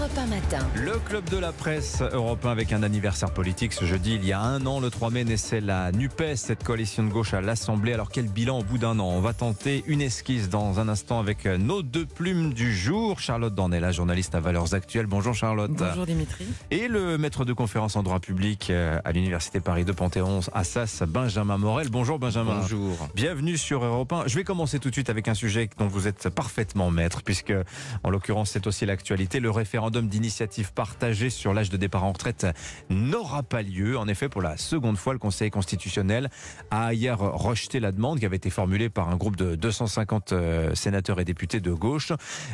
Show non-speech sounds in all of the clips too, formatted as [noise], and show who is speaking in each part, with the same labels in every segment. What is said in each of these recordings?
Speaker 1: Europe 1 matin.
Speaker 2: Le club de la presse européen avec un anniversaire politique ce jeudi. Il y a un an, le 3 mai, naissait la NUPES, cette coalition de gauche à l'Assemblée. Alors quel bilan au bout d'un an? On va tenter une esquisse dans un instant avec nos deux plumes du jour. Charlotte Dornella, journaliste à Valeurs Actuelles. Bonjour Charlotte.
Speaker 3: Bonjour Dimitri.
Speaker 2: Et le maître de conférence en droit public euh, à l'Université Paris de Panthéon, Assas, Benjamin Morel. Bonjour Benjamin.
Speaker 4: Bonjour.
Speaker 2: Bienvenue sur Europe 1. Je vais commencer tout de suite avec un sujet dont vous êtes parfaitement maître, puisque en l'occurrence c'est aussi l'actualité. Le référendum d'initiative partagée sur l'âge de départ en retraite n'aura pas lieu. En effet, pour la seconde fois, le Conseil constitutionnel a hier rejeté la demande qui avait été formulée par un groupe de 250 euh, sénateurs et députés de gauche.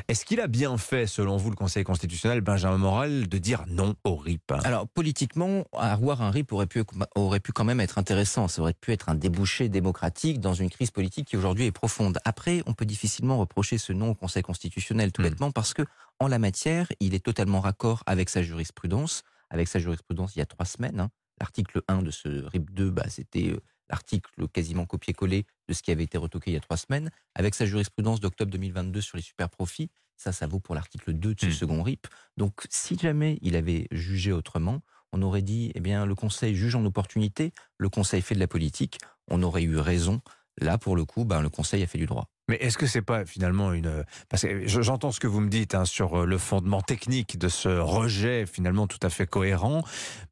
Speaker 2: Est-ce qu'il a bien fait, selon vous, le Conseil constitutionnel, Benjamin Morel, de dire non au RIP?
Speaker 4: Alors, politiquement, avoir un RIP aurait pu, aurait pu quand même être intéressant. Ça aurait pu être un débouché démocratique dans une crise politique qui aujourd'hui est profonde. Après, on peut difficilement reprocher ce non au Conseil constitutionnel, tout
Speaker 2: Hmm.
Speaker 4: bêtement, parce que en la matière, il est totalement raccord avec sa jurisprudence. Avec sa jurisprudence, il y a trois semaines, hein. l'article 1 de ce RIP 2, bah, c'était euh, l'article quasiment copié-collé de ce qui avait été retoqué il y a trois semaines. Avec sa jurisprudence d'octobre 2022 sur les super profits, ça, ça vaut pour l'article 2 de ce
Speaker 2: Hmm.
Speaker 4: second RIP. Donc, si jamais il avait jugé autrement, on aurait dit, eh bien, le Conseil juge en opportunité, le Conseil fait de la politique, on aurait eu raison. Là, pour le coup, ben, le Conseil a fait du droit.
Speaker 2: Mais est-ce que c'est pas finalement une parce que je- j'entends ce que vous me dites hein, sur euh, le fondement technique de ce rejet finalement tout à fait cohérent.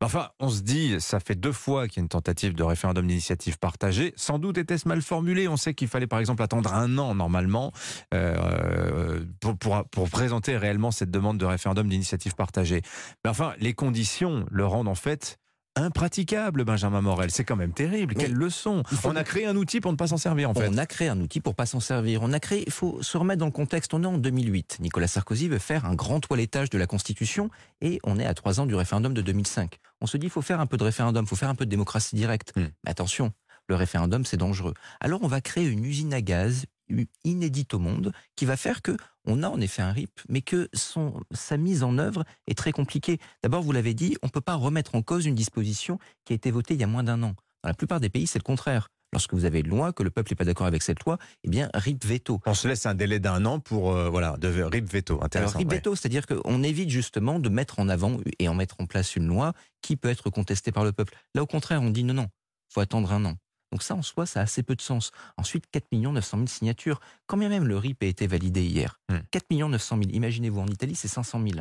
Speaker 2: Enfin, on se dit ça fait deux fois qu'il y a une tentative de référendum d'initiative partagée. Sans doute était-ce mal formulé. On sait qu'il fallait par exemple attendre un an normalement euh, pour présenter réellement cette demande de référendum d'initiative partagée. Mais enfin, les conditions le rendent en fait impraticable, Benjamin Morel. C'est quand même terrible.
Speaker 4: Mais
Speaker 2: Quelle leçon On a créé un outil pour ne pas s'en servir en fait.
Speaker 4: On a créé un outil pour pas s'en servir. On a créé, il faut se remettre dans le contexte. On est en 2008. Nicolas Sarkozy veut faire un grand toilettage de la Constitution et on est à trois ans du référendum de 2005. On se dit, il faut faire un peu de référendum, il faut faire un peu de démocratie directe.
Speaker 2: Hmm.
Speaker 4: Mais attention, le référendum, c'est dangereux. Alors on va créer une usine à gaz inédite au monde qui va faire que on a en effet un RIP, mais que son, sa mise en œuvre est très compliquée. D'abord, vous l'avez dit, on ne peut pas remettre en cause une disposition qui a été votée il y a moins d'un an. Dans la plupart des pays, c'est le contraire. Lorsque vous avez une loi, que le peuple n'est pas d'accord avec cette loi, eh bien, RIP veto.
Speaker 2: On se laisse un délai d'un an pour euh, voilà de RIP veto.
Speaker 4: Alors,
Speaker 2: Intéressant.
Speaker 4: RIP
Speaker 2: ouais.
Speaker 4: veto, c'est-à-dire qu'on évite justement de mettre en avant et en mettre en place une loi qui peut être contestée par le peuple. Là, au contraire, on dit non, non, faut attendre un an. Donc ça, en soi, ça a assez peu de sens. Ensuite, 4 900 000 signatures. Quand bien même le RIP a été validé hier,
Speaker 2: Hmm.
Speaker 4: 4 900 000, imaginez-vous, en Italie, c'est 500 000.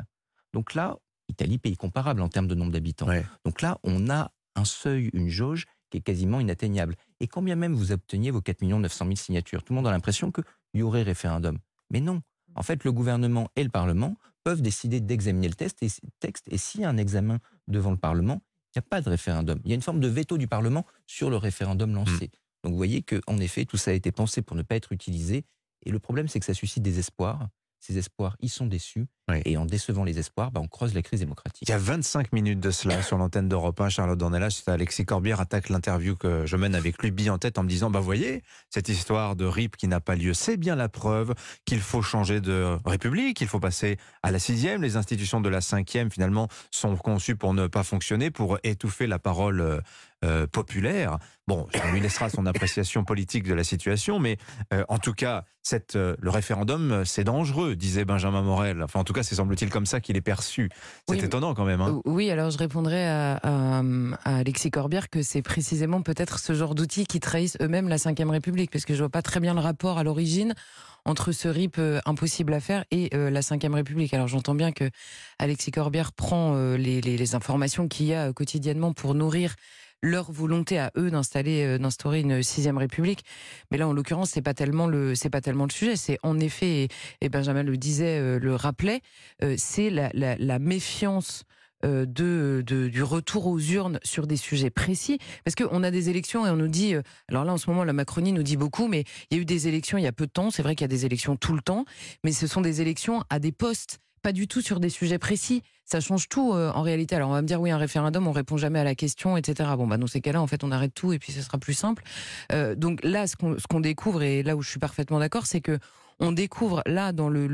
Speaker 4: Donc là, Italie, pays comparable en termes de nombre d'habitants.
Speaker 2: Ouais.
Speaker 4: Donc là, on a un seuil, une jauge qui est quasiment inatteignable. Et quand bien même vous obteniez vos 4 900 000 signatures, tout le monde a l'impression qu'il y aurait référendum. Mais non. En fait, le gouvernement et le Parlement peuvent décider d'examiner le test et, texte. Et s'il y a un examen devant le Parlement, il n'y a pas de référendum. Il y a une forme de veto du Parlement sur le référendum lancé. Donc vous voyez qu'en effet, tout ça a été pensé pour ne pas être utilisé. Et le problème, c'est que ça suscite des espoirs. Ces espoirs, ils sont déçus.
Speaker 2: Oui.
Speaker 4: Et en décevant les espoirs, bah, on creuse la crise démocratique.
Speaker 2: Il y a 25 minutes de cela sur l'antenne d'Europe 1, Charlotte Dornelas, c'est Alexis Corbière attaque l'interview que je mène avec lui, bille en tête, en me disant, bah voyez, cette histoire de RIP qui n'a pas lieu, c'est bien la preuve qu'il faut changer de république, il faut passer à la sixième, les institutions de la cinquième, finalement, sont conçues pour ne pas fonctionner, pour étouffer la parole euh, populaire. Bon, on lui laissera son appréciation politique de la situation, mais euh, en tout cas, cette, euh, le référendum, c'est dangereux, disait Benjamin Morel. Enfin, en tout cas, c'est semble-t-il comme ça qu'il est perçu. C'est
Speaker 3: Oui,
Speaker 2: étonnant quand même. Hein.
Speaker 3: Oui, alors je répondrai à, à- à Alexis Corbière que c'est précisément peut-être ce genre d'outils qui trahissent eux-mêmes la Ve République, parce que je vois pas très bien le rapport à l'origine entre ce RIP euh, impossible à faire et euh, la Ve République. Alors j'entends bien que Alexis Corbière prend euh, les, les- les informations qu'il y a quotidiennement pour nourrir leur volonté à eux d'installer, euh, d'instaurer une sixième République. Mais là, en l'occurrence, c'est pas tellement le, c'est pas tellement le sujet. C'est en effet, et, Benjamin le disait, euh, le rappelait, euh, c'est la, la, la méfiance de, de- du retour aux urnes sur des sujets précis. Parce qu'on a des élections et on nous dit, alors là en ce moment la Macronie nous dit beaucoup, mais il y a eu des élections il y a peu de temps, c'est vrai qu'il y a des élections tout le temps, mais ce sont des élections à des postes, pas du tout sur des sujets précis. Ça change tout euh, en réalité. Alors on va me dire oui un référendum on répond jamais à la question etc. Bon bah dans ces cas-là en fait on arrête tout et puis ce sera plus simple. Euh, donc là ce qu'on découvre et là où je suis parfaitement d'accord c'est que on découvre là dans le,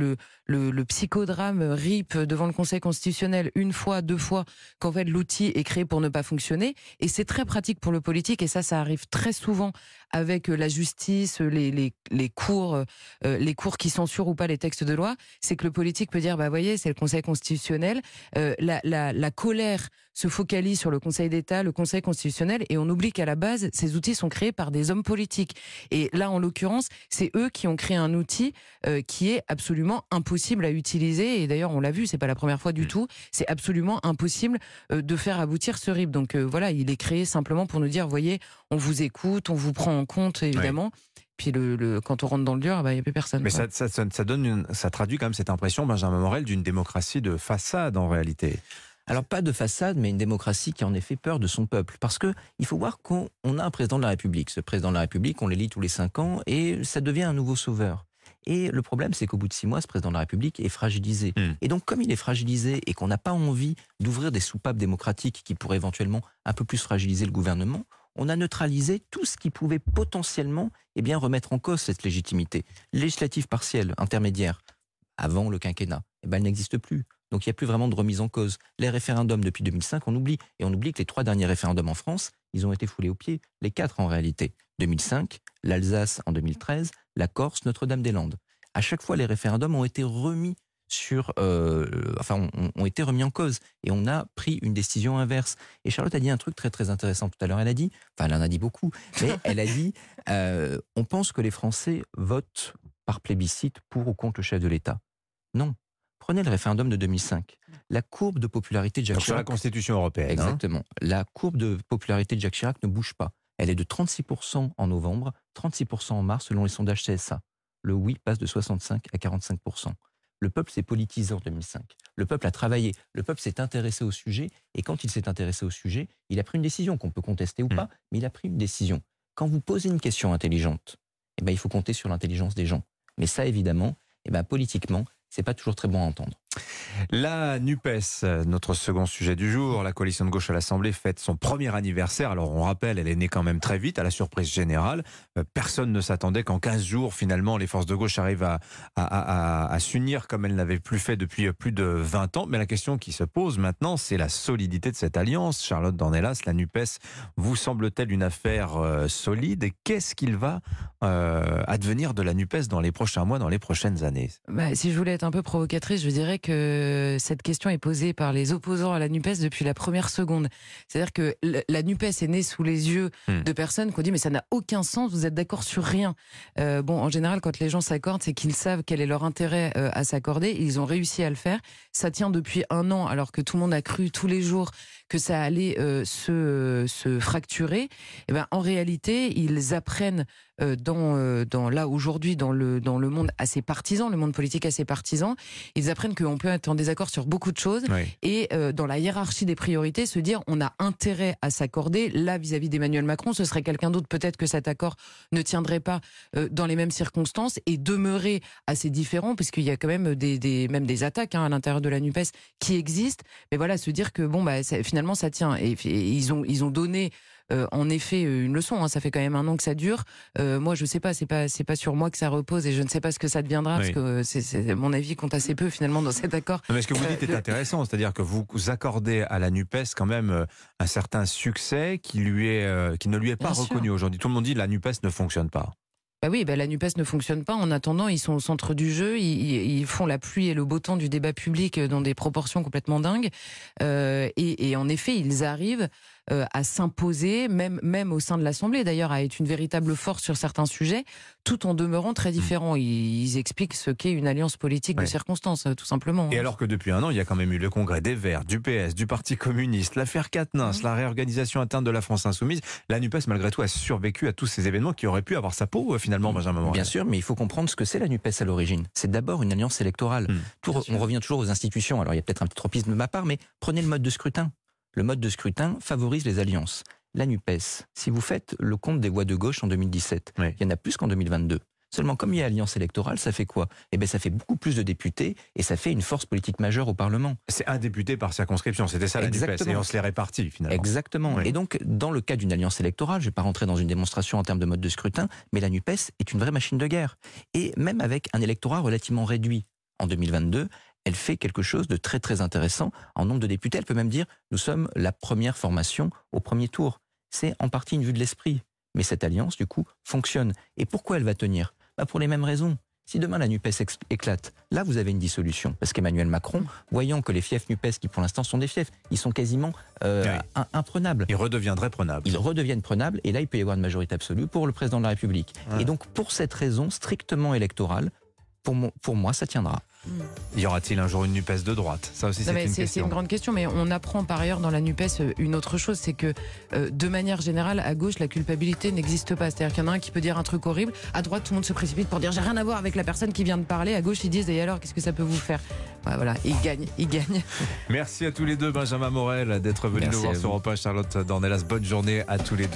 Speaker 3: le, psychodrame RIP devant le Conseil constitutionnel une fois, deux fois, qu'en fait l'outil est créé pour ne pas fonctionner. Et c'est très pratique pour le politique, et ça, ça arrive très souvent avec la justice, les, les, les cours, euh, les cours qui censurent ou pas les textes de loi. C'est que le politique peut dire, bah voyez, c'est le Conseil constitutionnel, euh, la, la, la colère se focalise sur le Conseil d'État, le Conseil constitutionnel, et on oublie qu'à la base, ces outils sont créés par des hommes politiques. Et là, en l'occurrence, c'est eux qui ont créé un outil euh, qui est absolument impossible à utiliser. Et d'ailleurs, on l'a vu, c'est pas la première fois du mm. tout. C'est absolument impossible euh, de faire aboutir ce RIP. Donc euh, voilà, il est créé simplement pour nous dire, voyez, on vous écoute, on vous prend en compte, évidemment. Puis le, quand on rentre dans le dur, bah, il n'y a plus personne.
Speaker 2: Mais ça, ça, donne ça traduit quand même cette impression, Benjamin Morel, d'une démocratie de façade en réalité.
Speaker 4: Alors pas de façade, mais une démocratie qui en effet peur de son peuple. Parce que il faut voir qu'on a un président de la République. Ce président de la République, on l'élit tous les cinq ans et ça devient un nouveau sauveur. Et le problème, c'est qu'au bout de six mois, ce président de la République est fragilisé. Hmm. Et donc, comme il est fragilisé et qu'on n'a pas envie d'ouvrir des soupapes démocratiques qui pourraient éventuellement un peu plus fragiliser le gouvernement, on a neutralisé tout ce qui pouvait potentiellement eh bien, remettre en cause cette légitimité. Législative partielle, intermédiaire, avant le quinquennat, eh ben, elle n'existe plus. Donc il n'y a plus vraiment de remise en cause. Les référendums depuis 2005, on oublie. Et on oublie que les trois derniers référendums en France, ils ont été foulés aux pieds. Les quatre en réalité. 2005, l'Alsace en 2013, la Corse, Notre-Dame-des-Landes. À chaque fois, les référendums ont été remis sur, euh, enfin, ont, été remis en cause et on a pris une décision inverse. Et Charlotte a dit un truc très très intéressant tout à l'heure. Elle a dit, enfin, elle en a dit beaucoup, mais [laughs] elle a dit, euh, on pense que les Français votent par plébiscite pour ou contre le chef de l'État. Non, Prenez le référendum de 2005. La courbe de popularité de Jacques Chirac.
Speaker 2: Sur la Constitution européenne. Hein.
Speaker 4: Exactement. la courbe de popularité de Jacques Chirac ne bouge pas. Elle est de 36% en novembre, 36% en mars selon les sondages CSA. Le oui passe de 65 à 45%. Le peuple s'est politisé en 2005. Le peuple a travaillé. Le peuple s'est intéressé au sujet. Et quand il s'est intéressé au sujet, il a pris une décision qu'on peut contester ou hmm. pas, mais il a pris une décision. Quand vous posez une question intelligente, eh ben, il faut compter sur l'intelligence des gens. Mais ça, évidemment, eh ben, politiquement, c'est pas toujours très bon à entendre.
Speaker 2: La NUPES, notre second sujet du jour, la coalition de gauche à l'Assemblée fête son premier anniversaire. Alors on rappelle, elle est née quand même très vite, à la surprise générale. Euh, personne ne s'attendait qu'en 15 jours, finalement, les forces de gauche arrivent à, s'unir comme elles n'avaient plus fait depuis euh, plus de 20 ans. Mais la question qui se pose maintenant, c'est la solidité de cette alliance. Charlotte Dornelas, la NUPES vous semble-t-elle une affaire euh, solide? Et qu'est-ce qu'il va advenir de la NUPES dans les prochains mois, dans les prochaines années?
Speaker 3: Bah, Si je voulais être un peu provocatrice, je dirais que cette question est posée par les opposants à la NUPES depuis la première seconde. C'est-à-dire que la NUPES est née sous les yeux hmm. de personnes qui ont dit mais ça n'a aucun sens, vous êtes d'accord sur rien. Euh, bon, en général, quand les gens s'accordent, c'est qu'ils savent quel est leur intérêt euh, à s'accorder. Ils ont réussi à le faire. Ça tient depuis un an, alors que tout le monde a cru tous les jours que ça allait euh, se, se fracturer. Eh ben, en réalité, ils apprennent euh, dans, euh, dans là aujourd'hui dans le dans le monde assez partisan, le monde politique assez partisan, ils apprennent qu'on peut être en désaccord sur beaucoup de choses et euh, dans la hiérarchie des priorités se dire on a intérêt à s'accorder. Là vis-à-vis d'Emmanuel Macron, ce serait quelqu'un d'autre peut-être que cet accord ne tiendrait pas dans les mêmes circonstances et demeurer assez différent puisqu'il y a quand même des, des même des attaques hein, à l'intérieur de la Nupes qui existent. Mais voilà, se dire que bon bah finalement ça tient et, et ils ont ils ont donné euh, en effet euh, une leçon. Hein. Ça fait quand même un an que ça dure. Euh, moi, je sais pas, c'est pas c'est pas sur moi que ça repose et je ne sais pas ce que ça deviendra parce que c'est mon avis compte assez peu finalement dans cet accord.
Speaker 2: mais ce que vous dites est intéressant, c'est-à-dire que vous accordez à la Nupes quand même un certain succès qui lui est qui ne lui est pas reconnu aujourd'hui. Tout le monde dit que la Nupes ne fonctionne pas.
Speaker 3: Bah oui, bah la NUPES ne fonctionne pas. En attendant, ils sont au centre du jeu. Ils, font la pluie et le beau temps du débat public dans des proportions complètement dingues. et, et, en effet, ils arrivent euh, à s'imposer, même, même au sein de l'Assemblée d'ailleurs, à être une véritable force sur certains sujets, tout en demeurant très différents. Mmh. Ils, expliquent ce qu'est une alliance politique de circonstances, tout simplement.
Speaker 2: Et alors que depuis un an, il y a quand même eu le congrès des Verts, du PS, du Parti communiste, l'affaire Quatennens, mmh. la réorganisation interne de la France insoumise, la NUPES malgré tout a survécu à tous ces événements qui auraient pu avoir sa peau euh, finalement, Benjamin Morel.
Speaker 4: Bien sûr, mais il faut comprendre ce que c'est la NUPES à l'origine. C'est d'abord une alliance électorale. Mmh. on revient toujours aux institutions. Alors il y a peut-être un petit tropisme de ma part, mais prenez le mode de scrutin le mode de scrutin favorise les alliances. La NUPES, si vous faites le compte des voix de gauche en 2017, il y en a plus qu'en 2022. Seulement, comme il y a alliance électorale, ça fait quoi? Eh bien, ça fait beaucoup plus de députés et ça fait une force politique majeure au Parlement.
Speaker 2: C'est un député par circonscription, c'était ça la Exactement. et on se les répartit finalement.
Speaker 4: Exactement. Et donc, dans le cas d'une alliance électorale, je ne vais pas rentrer dans une démonstration en termes de mode de scrutin, mais la NUPES est une vraie machine de guerre. Et même avec un électorat relativement réduit en 2022, elle fait quelque chose de très très intéressant. En nombre de députés, elle peut même dire nous sommes la première formation au premier tour. C'est en partie une vue de l'esprit. Mais cette alliance, du coup, fonctionne. Et pourquoi elle va tenir? Bah Pour les mêmes raisons. Si demain la NUPES éclate, là vous avez une dissolution. Parce qu'Emmanuel Macron, voyant que les fiefs NUPES, qui pour l'instant sont des fiefs, ils sont quasiment euh, imprenables.
Speaker 2: Ils redeviendraient prenables.
Speaker 4: Ils redeviennent prenables et là il peut y avoir une majorité absolue pour le président de la République. Et donc pour cette raison strictement électorale, pour, pour moi ça tiendra.
Speaker 2: Y aura-t-il un jour une NUPES de droite? Ça aussi, c'est une question.
Speaker 3: C'est une grande question, mais on apprend par ailleurs dans la NUPES euh, une autre chose, c'est que euh, de manière générale, à gauche, la culpabilité n'existe pas. C'est-à-dire qu'il y en a un qui peut dire un truc horrible, à droite, tout le monde se précipite pour dire j'ai rien à voir avec la personne qui vient de parler, à gauche, ils disent et alors, qu'est-ce que ça peut vous faire? Voilà, ils gagnent, ils gagnent.
Speaker 2: Merci à tous les deux, Benjamin Morel, d'être venu nous voir sur Europe Charlotte Dornelas. Bonne journée à tous les deux.